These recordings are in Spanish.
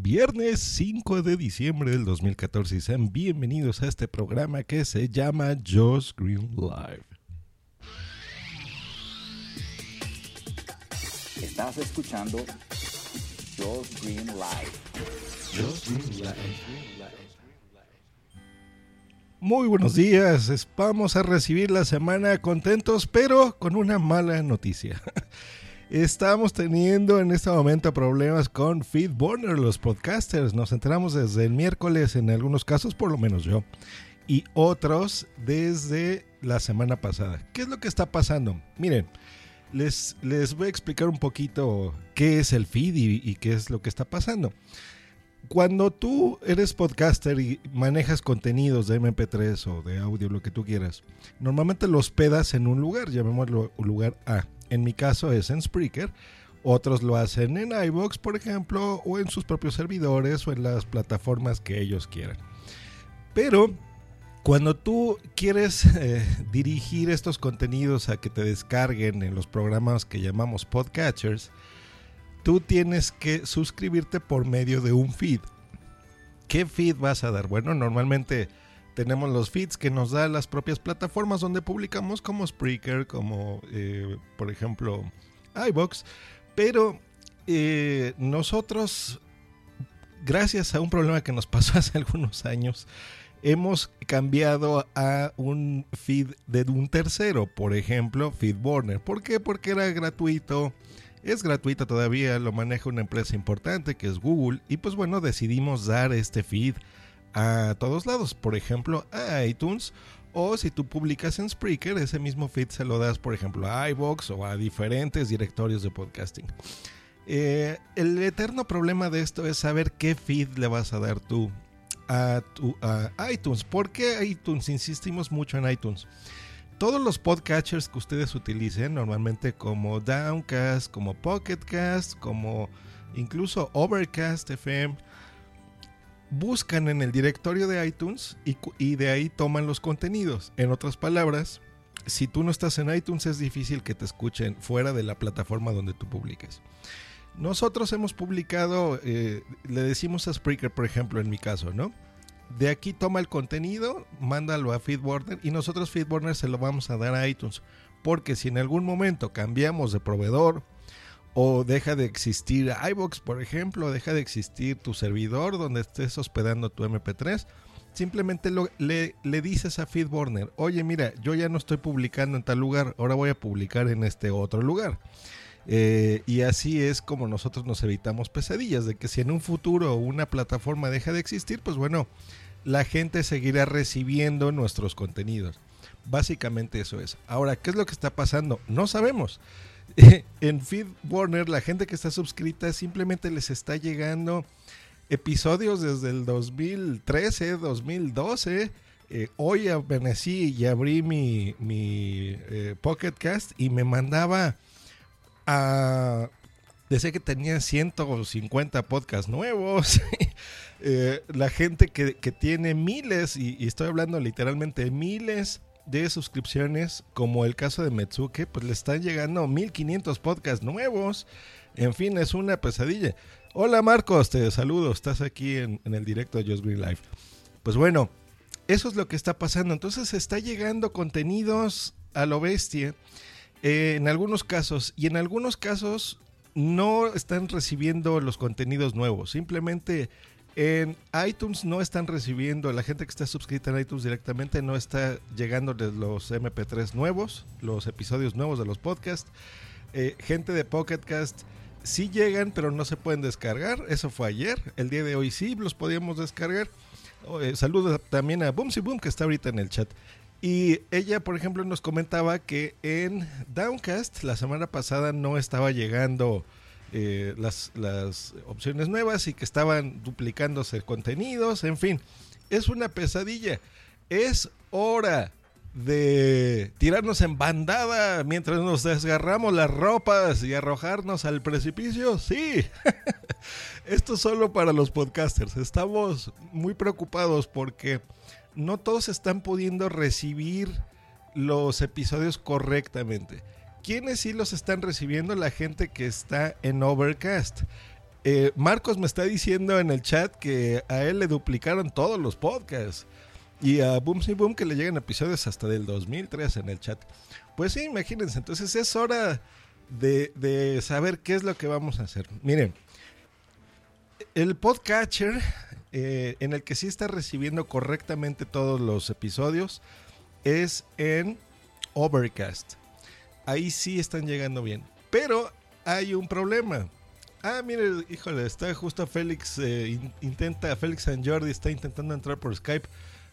viernes 5 de diciembre del 2014 y sean bienvenidos a este programa que se llama Josh Green Live. Estás escuchando Josh Green Live. Muy buenos días, vamos a recibir la semana contentos pero con una mala noticia. Estamos teniendo en este momento problemas con FeedBurner, los podcasters. Nos enteramos desde el miércoles en algunos casos, por lo menos yo. Y otros desde la semana pasada. ¿Qué es lo que está pasando? Miren, les, les voy a explicar un poquito qué es el feed y, y qué es lo que está pasando. Cuando tú eres podcaster y manejas contenidos de MP3 o de audio, lo que tú quieras, normalmente los pedas en un lugar, llamémoslo lugar A en mi caso es en Spreaker. Otros lo hacen en iBox, por ejemplo, o en sus propios servidores o en las plataformas que ellos quieran. Pero cuando tú quieres eh, dirigir estos contenidos a que te descarguen en los programas que llamamos podcatchers, tú tienes que suscribirte por medio de un feed. ¿Qué feed vas a dar? Bueno, normalmente tenemos los feeds que nos dan las propias plataformas donde publicamos como Spreaker, como eh, por ejemplo iBox, pero eh, nosotros, gracias a un problema que nos pasó hace algunos años, hemos cambiado a un feed de un tercero, por ejemplo, FeedBurner. ¿Por qué? Porque era gratuito. Es gratuito todavía, lo maneja una empresa importante que es Google y pues bueno, decidimos dar este feed a todos lados, por ejemplo a iTunes o si tú publicas en Spreaker, ese mismo feed se lo das, por ejemplo, a iBox o a diferentes directorios de podcasting. Eh, el eterno problema de esto es saber qué feed le vas a dar tú a, tu, a iTunes. ¿Por qué iTunes? Insistimos mucho en iTunes. Todos los podcatchers que ustedes utilicen, normalmente como Downcast, como Pocketcast, como incluso Overcast FM, buscan en el directorio de iTunes y, de ahí toman los contenidos. En otras palabras, si tú no estás en iTunes es difícil que te escuchen fuera de la plataforma donde tú publiques. Nosotros hemos publicado, eh, le decimos a Spreaker, por ejemplo, en mi caso, ¿no? De aquí toma el contenido, mándalo a FeedBurner y nosotros FeedBurner se lo vamos a dar a iTunes. Porque si en algún momento cambiamos de proveedor, o deja de existir iBox, por ejemplo, deja de existir tu servidor donde estés hospedando tu MP3. Simplemente le, le, dices a FeedBurner, oye, mira, yo ya no estoy publicando en tal lugar, ahora voy a publicar en este otro lugar. Eh, y así es como nosotros nos evitamos pesadillas, de que si en un futuro una plataforma deja de existir, pues bueno, la gente seguirá recibiendo nuestros contenidos. Básicamente eso es. Ahora, ¿qué es lo que está pasando? No sabemos. en Feed Warner, la gente que está suscrita simplemente les está llegando episodios desde el 2013, 2012. Eh, hoy amanecí y abrí mi, mi eh, Pocket Cast y me mandaba Decía que tenía 150 podcasts nuevos. Eh, la gente que, tiene miles, y, estoy hablando literalmente miles de suscripciones, como el caso de Metsuke, pues le están llegando 1500 podcasts nuevos. En fin, es una pesadilla. Hola Marcos, te saludo, estás aquí en, el directo de Just Green Life. Pues bueno, eso es lo que está pasando. Entonces está llegando contenidos a lo bestia eh, en algunos casos y en algunos casos no están recibiendo los contenidos nuevos. Simplemente en iTunes no están recibiendo, la gente que está suscrita en iTunes directamente no está llegando de los MP3 nuevos, los episodios nuevos de los podcasts. Eh, gente de Pocketcast sí llegan, pero no se pueden descargar. Eso fue ayer. El día de hoy sí los podíamos descargar. Oh, eh, saludos también a Boomsy Boom que está ahorita en el chat. Y ella, por ejemplo, nos comentaba que en Downcast la semana pasada no estaba llegando eh, las, las opciones nuevas y que estaban duplicándose contenidos, en fin, es una pesadilla. Es hora de tirarnos en bandada mientras nos desgarramos las ropas y arrojarnos al precipicio? Sí. Esto es solo para los podcasters. Estamos muy preocupados porque no todos están pudiendo recibir los episodios correctamente. ¿Quiénes sí los están recibiendo? La gente que está en Overcast. Eh, Marcos me está diciendo en el chat que a él le duplicaron todos los podcasts. Y a Boom Boom que le llegan episodios hasta del 2003 en el chat. Pues sí, imagínense. Entonces es hora de, saber qué es lo que vamos a hacer. Miren, el podcatcher eh, en el que sí está recibiendo correctamente todos los episodios es en Overcast. Ahí sí están llegando bien. Pero hay un problema. Ah, mire, híjole, está justo Félix, eh, intenta, Félix San Jordi está intentando entrar por Skype,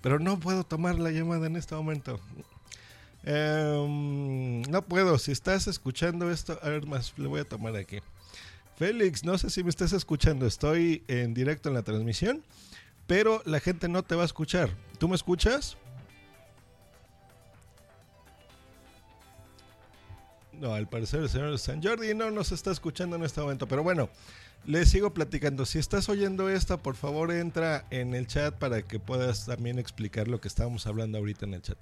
pero no puedo tomar la llamada en este momento. Em, no puedo, si estás escuchando esto, a ver más, le voy a tomar aquí. Félix, no sé si me estás escuchando, estoy en directo en la transmisión, pero la gente no te va a escuchar. ¿Tú me escuchas? No, al parecer el señor San Jordi no nos está escuchando en este momento, pero bueno, les sigo platicando. Si estás oyendo esto, por favor entra en el chat para que puedas también explicar lo que estábamos hablando ahorita en el chat.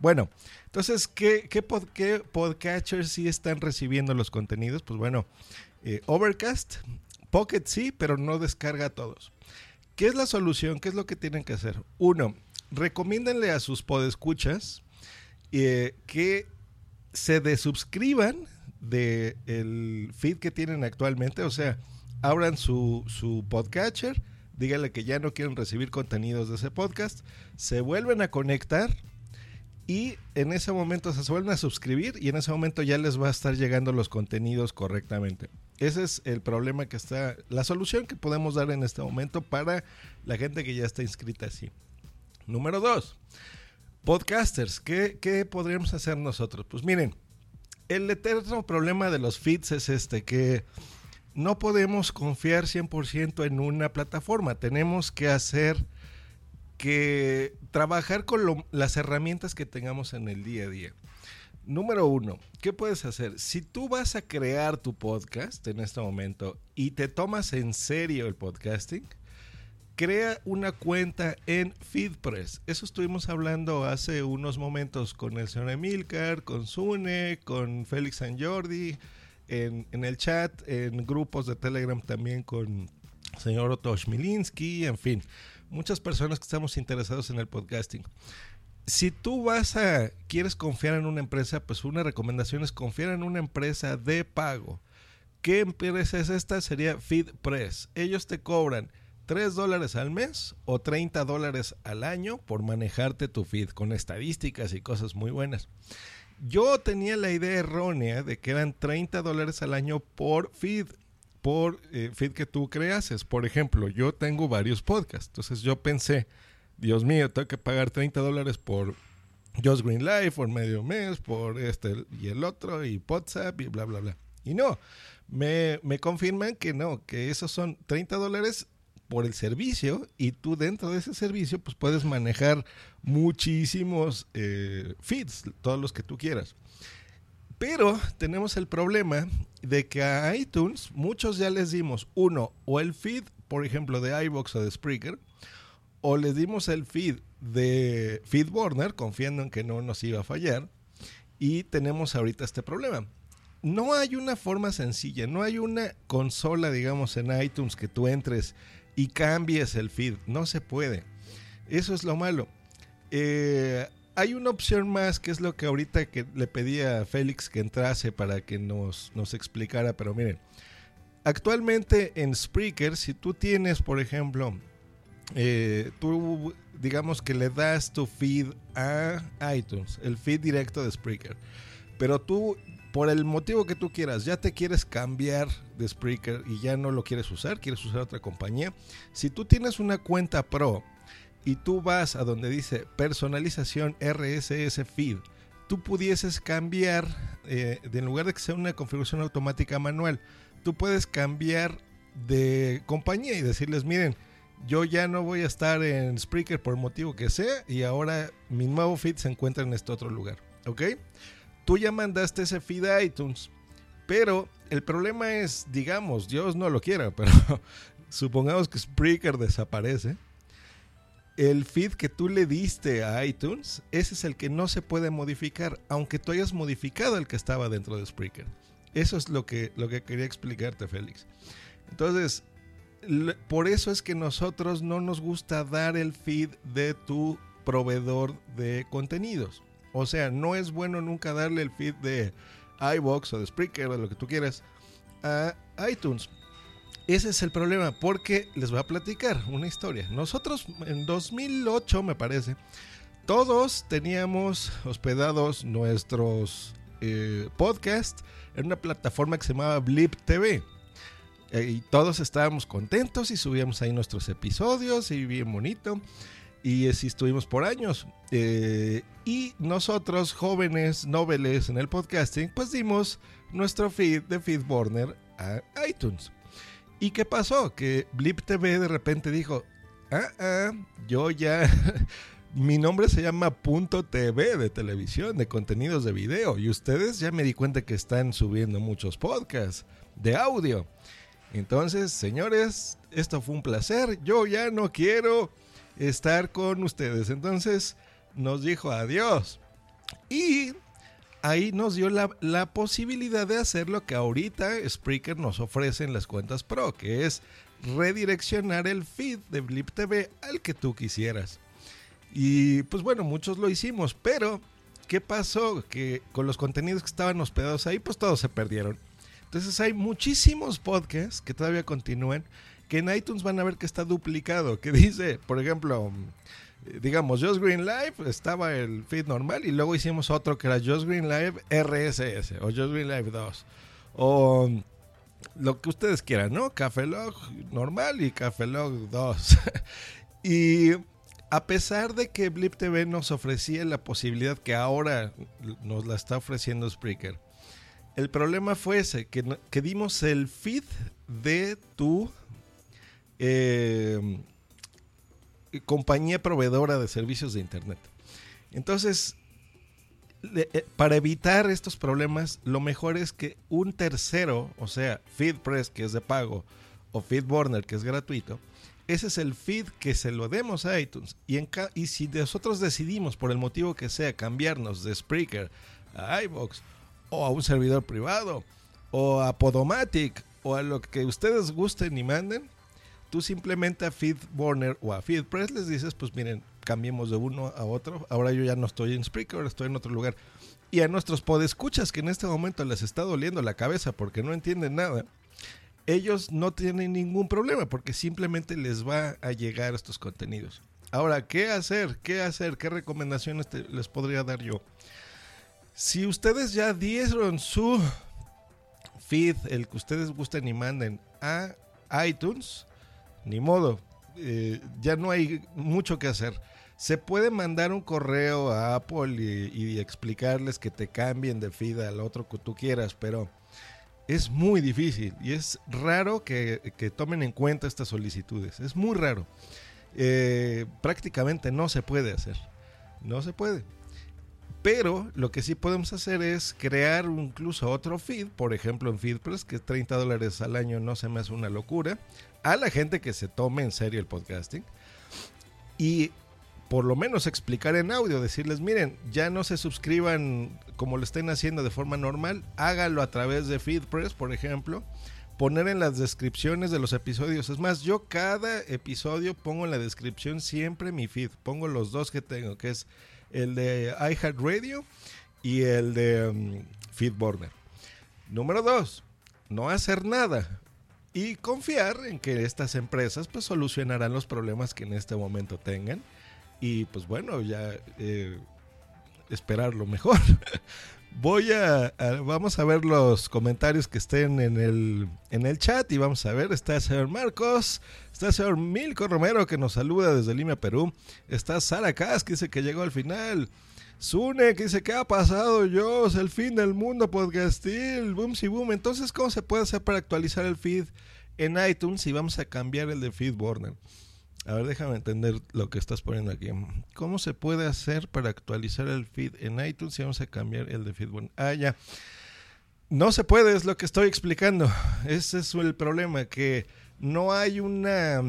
Bueno, entonces, ¿qué, qué, podcatchers sí están recibiendo los contenidos? Pues bueno, eh, Overcast, Pocket sí, pero no descarga a todos. ¿Qué es la solución? ¿Qué es lo que tienen que hacer? Uno, recomiéndenle a sus podescuchas eh, que se desuscriban del el feed que tienen actualmente, o sea, abran su, su podcatcher, díganle que ya no quieren recibir contenidos de ese podcast, se vuelven a conectar y en ese momento se vuelven a suscribir y en ese momento ya les va a estar llegando los contenidos correctamente. Ese es el problema que está, la solución que podemos dar en este momento para la gente que ya está inscrita así. Número dos, Podcasters, ¿qué, podríamos hacer nosotros? Pues miren, el eterno problema de los feeds es este, que no podemos confiar 100% en una plataforma. Tenemos que hacer que trabajar con las herramientas que tengamos en el día a día. Número uno, ¿qué puedes hacer? Si tú vas a crear tu podcast en este momento y te tomas en serio el podcasting, crea una cuenta en FeedPress. Eso estuvimos hablando hace unos momentos con el señor Emilcar, con Sune, con Félix San Jordi, en, el chat, en grupos de Telegram también con señor Otto Schmilinski, en fin, muchas personas que estamos interesados en el podcasting. Si tú vas a, quieres confiar en una empresa, pues una recomendación es confiar en una empresa de pago. ¿Qué empresa es esta? Sería FeedPress. Ellos te cobran 3 dólares al mes o 30 dólares al año por manejarte tu feed con estadísticas y cosas muy buenas. Yo tenía la idea errónea de que eran 30 dólares al año por feed, por eh, feed que tú creases. Por ejemplo, yo tengo varios podcasts, entonces yo pensé, Dios mío, tengo que pagar 30 dólares por Just Green Life, por medio mes, por este y el otro, y WhatsApp y bla, bla, bla. Y no, me, me confirman que no, que esos son 30 dólares por el servicio y tú dentro de ese servicio pues puedes manejar muchísimos eh, feeds, todos los que tú quieras. Pero tenemos el problema de que a iTunes muchos ya les dimos uno o el feed, por ejemplo, de iBox o de Spreaker, o les dimos el feed de FeedBurner, confiando en que no nos iba a fallar, y tenemos ahorita este problema. No hay una forma sencilla, no hay una consola, digamos, en iTunes que tú entres y cambies el feed. No se puede. Eso es lo malo. Eh, hay una opción más que es lo que ahorita que le pedí a Félix que entrase para que nos, nos explicara, pero miren, actualmente en Spreaker, si tú tienes, por ejemplo, eh, tú digamos que le das tu feed a iTunes, el feed directo de Spreaker, pero tú por el motivo que tú quieras, ya te quieres cambiar de Spreaker y ya no lo quieres usar, quieres usar otra compañía, si tú tienes una cuenta pro y tú vas a donde dice personalización RSS feed, tú pudieses cambiar, eh, en lugar de que sea una configuración automática manual, tú puedes cambiar de compañía y decirles, miren, yo ya no voy a estar en Spreaker por el motivo que sea y ahora mi nuevo feed se encuentra en este otro lugar, ¿ok? Tú ya mandaste ese feed a iTunes, pero el problema es, digamos, Dios no lo quiera, pero supongamos que Spreaker desaparece. El feed que tú le diste a iTunes, ese es el que no se puede modificar, aunque tú hayas modificado el que estaba dentro de Spreaker. Eso es lo que, lo que quería explicarte, Félix. Entonces, por eso es que nosotros no nos gusta dar el feed de tu proveedor de contenidos. O sea, no es bueno nunca darle el feed de iBox o de Spreaker o lo que tú quieras a iTunes. Ese es el problema, porque les voy a platicar una historia. Nosotros en 2008, me parece, todos teníamos hospedados nuestros eh, podcasts en una plataforma que se llamaba Blip TV. Eh, y todos estábamos contentos y subíamos ahí nuestros episodios y bien bonito. Y así estuvimos por años. Eh, y nosotros, jóvenes, noveles en el podcasting, pues dimos nuestro feed de Feedburner a iTunes. ¿Y qué pasó? Que Blip TV de repente dijo, ah, ah, yo ya, mi nombre se llama Punto TV de televisión, de contenidos de video, y ustedes ya me di cuenta que están subiendo muchos podcasts de audio. Entonces, señores, esto fue un placer, yo ya no quiero estar con ustedes. Entonces, nos dijo adiós. Y ahí nos dio la, posibilidad de hacer lo que ahorita Spreaker nos ofrece en las cuentas Pro, que es redireccionar el feed de Blip TV al que tú quisieras. Y pues bueno, muchos lo hicimos, pero ¿qué pasó? Que con los contenidos que estaban hospedados ahí, pues todos se perdieron. Entonces hay muchísimos podcasts que todavía continúan, que en iTunes van a ver que está duplicado, que dice, por ejemplo, digamos, Just Green Live estaba el feed normal y luego hicimos otro que era Just Green Live RSS o Just Green Live 2 o lo que ustedes quieran, ¿no? Café Log normal y Café Log 2. y a pesar de que Blip TV nos ofrecía la posibilidad que ahora nos la está ofreciendo Spreaker, el problema fue ese, que, que dimos el feed de tu... Eh, compañía proveedora de servicios de Internet. Entonces, eh, para evitar estos problemas, lo mejor es que un tercero, o sea, FeedPress, que es de pago, o FeedBurner, que es gratuito, ese es el feed que se lo demos a iTunes. Y, en y si nosotros decidimos, por el motivo que sea, cambiarnos de Spreaker a iBox, o a un servidor privado, o a Podomatic, o a lo que ustedes gusten y manden, Tú simplemente a FeedBurner o a FeedPress les dices, pues miren, cambiemos de uno a otro. Ahora yo ya no estoy en Spreaker, ahora estoy en otro lugar. Y a nuestros podescuchas que en este momento les está doliendo la cabeza porque no entienden nada, ellos no tienen ningún problema porque simplemente les va a llegar estos contenidos. Ahora, ¿qué hacer? ¿Qué hacer? ¿Qué recomendaciones les podría dar yo? Si ustedes ya dieron su feed, el que ustedes gusten y manden a iTunes, ni modo, eh, ya no hay mucho que hacer. Se puede mandar un correo a Apple y, explicarles que te cambien de feed al otro que tú quieras, pero es muy difícil y es raro que, tomen en cuenta estas solicitudes. Es muy raro. Eh, prácticamente no se puede hacer. No se puede. Pero lo que sí podemos hacer es crear incluso otro feed, por ejemplo en FeedPress, que 30 dólares al año no se me hace una locura, a la gente que se tome en serio el podcasting. Y por lo menos explicar en audio, decirles, miren, ya no se suscriban como lo estén haciendo de forma normal, hágalo a través de FeedPress, por ejemplo, poner en las descripciones de los episodios. Es más, yo cada episodio pongo en la descripción siempre mi feed, pongo los dos que tengo, que es el de iHeartRadio y el de um, FeedBurner. Número dos, no hacer nada y confiar en que estas empresas pues solucionarán los problemas que en este momento tengan y pues bueno, ya eh, esperar lo mejor. Voy a, vamos a ver los comentarios que estén en el, en el chat y vamos a ver, está el señor Marcos, está el señor Milko Romero que nos saluda desde Lima, Perú, está Sara Cas que dice que llegó al final, Sune que dice, ¿qué ha pasado yo? El fin del mundo podcastil, boom si boom, entonces ¿cómo se puede hacer para actualizar el feed en iTunes y vamos a cambiar el de FeedBurner? A ver, déjame entender lo que estás poniendo aquí. ¿Cómo se puede hacer para actualizar el feed en iTunes y vamos a cambiar el de feed? Ah, ya. No se puede, es lo que estoy explicando. Ese es el problema, que no hay una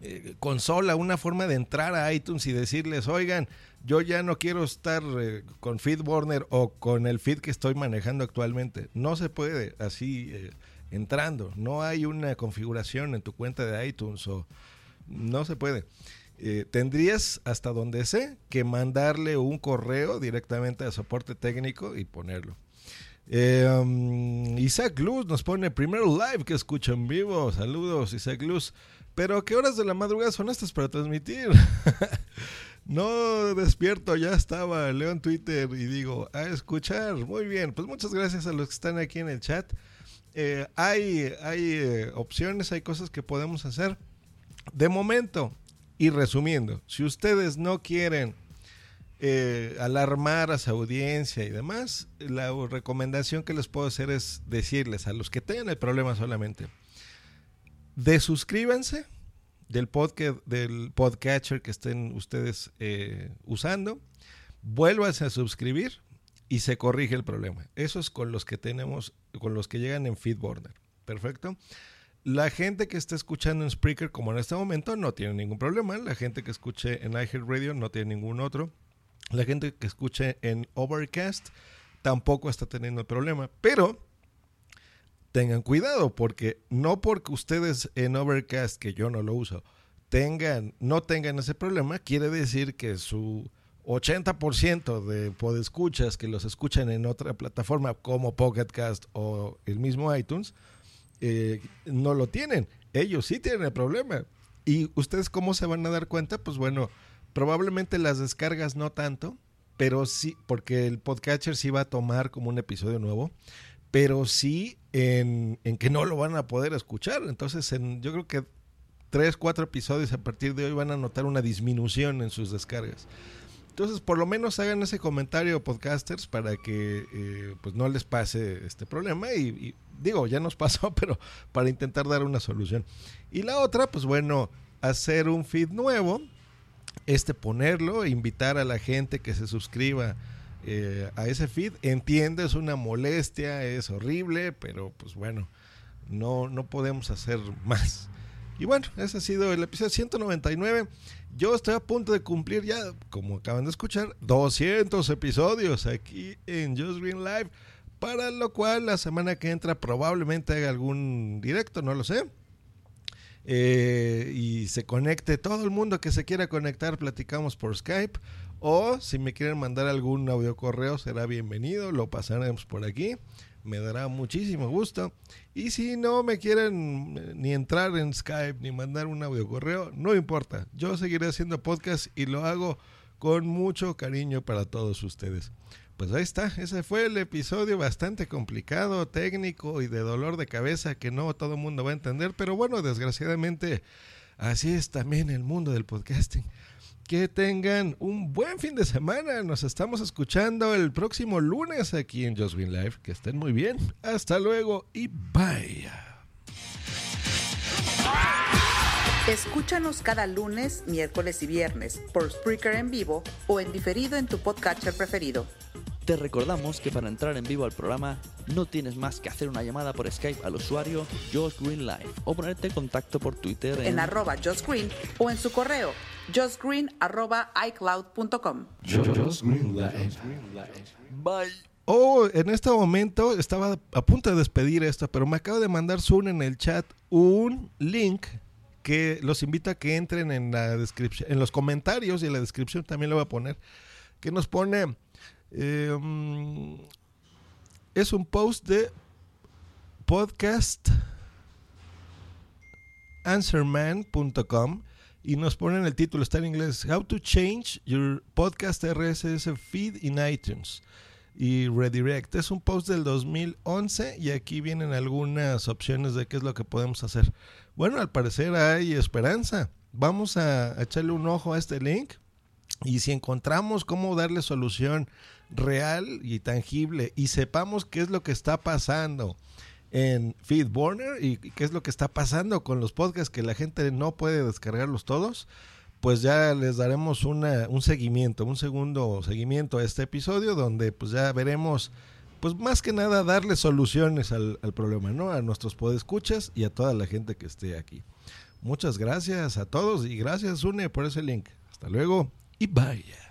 eh, consola, una forma de entrar a iTunes y decirles, oigan, yo ya no quiero estar eh, con FeedBurner o con el feed que estoy manejando actualmente. No se puede así. Eh, entrando. No hay una configuración en tu cuenta de iTunes o no se puede. Eh, tendrías, hasta donde sé, que mandarle un correo directamente a soporte técnico y ponerlo. Eh, um, Isaac Luz nos pone primero live que escucho en vivo. Saludos, Isaac Luz. Pero ¿qué horas de la madrugada son estas para transmitir? no despierto, ya estaba, leo en Twitter y digo, a escuchar. Muy bien, pues muchas gracias a los que están aquí en el chat. Eh, hay hay opciones, hay cosas que podemos hacer. De momento, y resumiendo, si ustedes no quieren eh, alarmar a su audiencia y demás, la recomendación que les puedo hacer es decirles a los que tengan el problema solamente, desuscríbanse del podcast del podcatcher que estén ustedes eh, usando, vuélvanse a suscribir y se corrige el problema. Eso es con los que tenemos, con los que llegan en Feedburner. Perfecto. La gente que está escuchando en Spreaker, como en este momento, no tiene ningún problema. La gente que escuche en iHeartRadio no tiene ningún otro. La gente que escuche en Overcast tampoco está teniendo el problema. Pero tengan cuidado, porque no porque ustedes en Overcast, que yo no lo uso, tengan, no tengan ese problema, quiere decir que su 80% de podescuchas que los escuchan en otra plataforma como Pocketcast o el mismo iTunes, eh, no lo tienen. Ellos sí tienen el problema. ¿Y ustedes cómo se van a dar cuenta? Pues bueno, probablemente las descargas no tanto, pero sí, porque el podcatcher sí va a tomar como un episodio nuevo, pero sí en, que no lo van a poder escuchar. Entonces, en, yo creo que tres, cuatro episodios a partir de hoy van a notar una disminución en sus descargas. Entonces, por lo menos hagan ese comentario, podcasters, para que eh, pues no les pase este problema. Y, digo, ya nos pasó, pero para intentar dar una solución. Y la otra, pues bueno, hacer un feed nuevo, este ponerlo, invitar a la gente que se suscriba eh, a ese feed. Entiendo, es una molestia, es horrible, pero pues bueno, no, no podemos hacer más. Y bueno, ese ha sido el episodio 199. Yo estoy a punto de cumplir ya, como acaban de escuchar, 200 episodios aquí en Just Green Live. Para lo cual la semana que entra probablemente haga algún directo, no lo sé. Eh, y se conecte todo el mundo que se quiera conectar, platicamos por Skype. O si me quieren mandar algún audio correo, será bienvenido, lo pasaremos por aquí me dará muchísimo gusto. Y si no me quieren eh, ni entrar en Skype ni mandar un audio correo, no importa. Yo seguiré haciendo podcast y lo hago con mucho cariño para todos ustedes. Pues ahí está, ese fue el episodio bastante complicado, técnico y de dolor de cabeza que no todo el mundo va a entender, pero bueno, desgraciadamente así es también el mundo del podcasting que tengan un buen fin de semana. Nos estamos escuchando el próximo lunes aquí en Just Green Live. Que estén muy bien. Hasta luego y bye. Escúchanos cada lunes, miércoles y viernes por Spreaker en vivo o en diferido en tu podcatcher preferido. Te recordamos que para entrar en vivo al programa no tienes más que hacer una llamada por Skype al usuario Josh Green Live o ponerte en contacto por Twitter en, en arroba Josh Green o en su correo justgreen.icloud.com. Bye. Oh, en este momento estaba a punto de despedir esto, pero me acaba de mandar Zoom en el chat un link que los invita a que entren en la descripción, en los comentarios y en la descripción también lo voy a poner, que nos pone em, es un post de podcast answerman.com y nos ponen el título, está en inglés, How to Change Your Podcast RSS Feed in iTunes y Redirect. Es un post del 2011 y aquí vienen algunas opciones de qué es lo que podemos hacer. Bueno, al parecer hay esperanza. Vamos a echarle un ojo a este link y si encontramos cómo darle solución real y tangible y sepamos qué es lo que está pasando en FeedBurner y qué es lo que está pasando con los podcasts que la gente no puede descargarlos todos, pues ya les daremos una, un seguimiento, un segundo seguimiento a este episodio donde pues ya veremos, pues más que nada darle soluciones al, problema, ¿no? A nuestros podescuchas y a toda la gente que esté aquí. Muchas gracias a todos y gracias Une por ese link. Hasta luego y bye.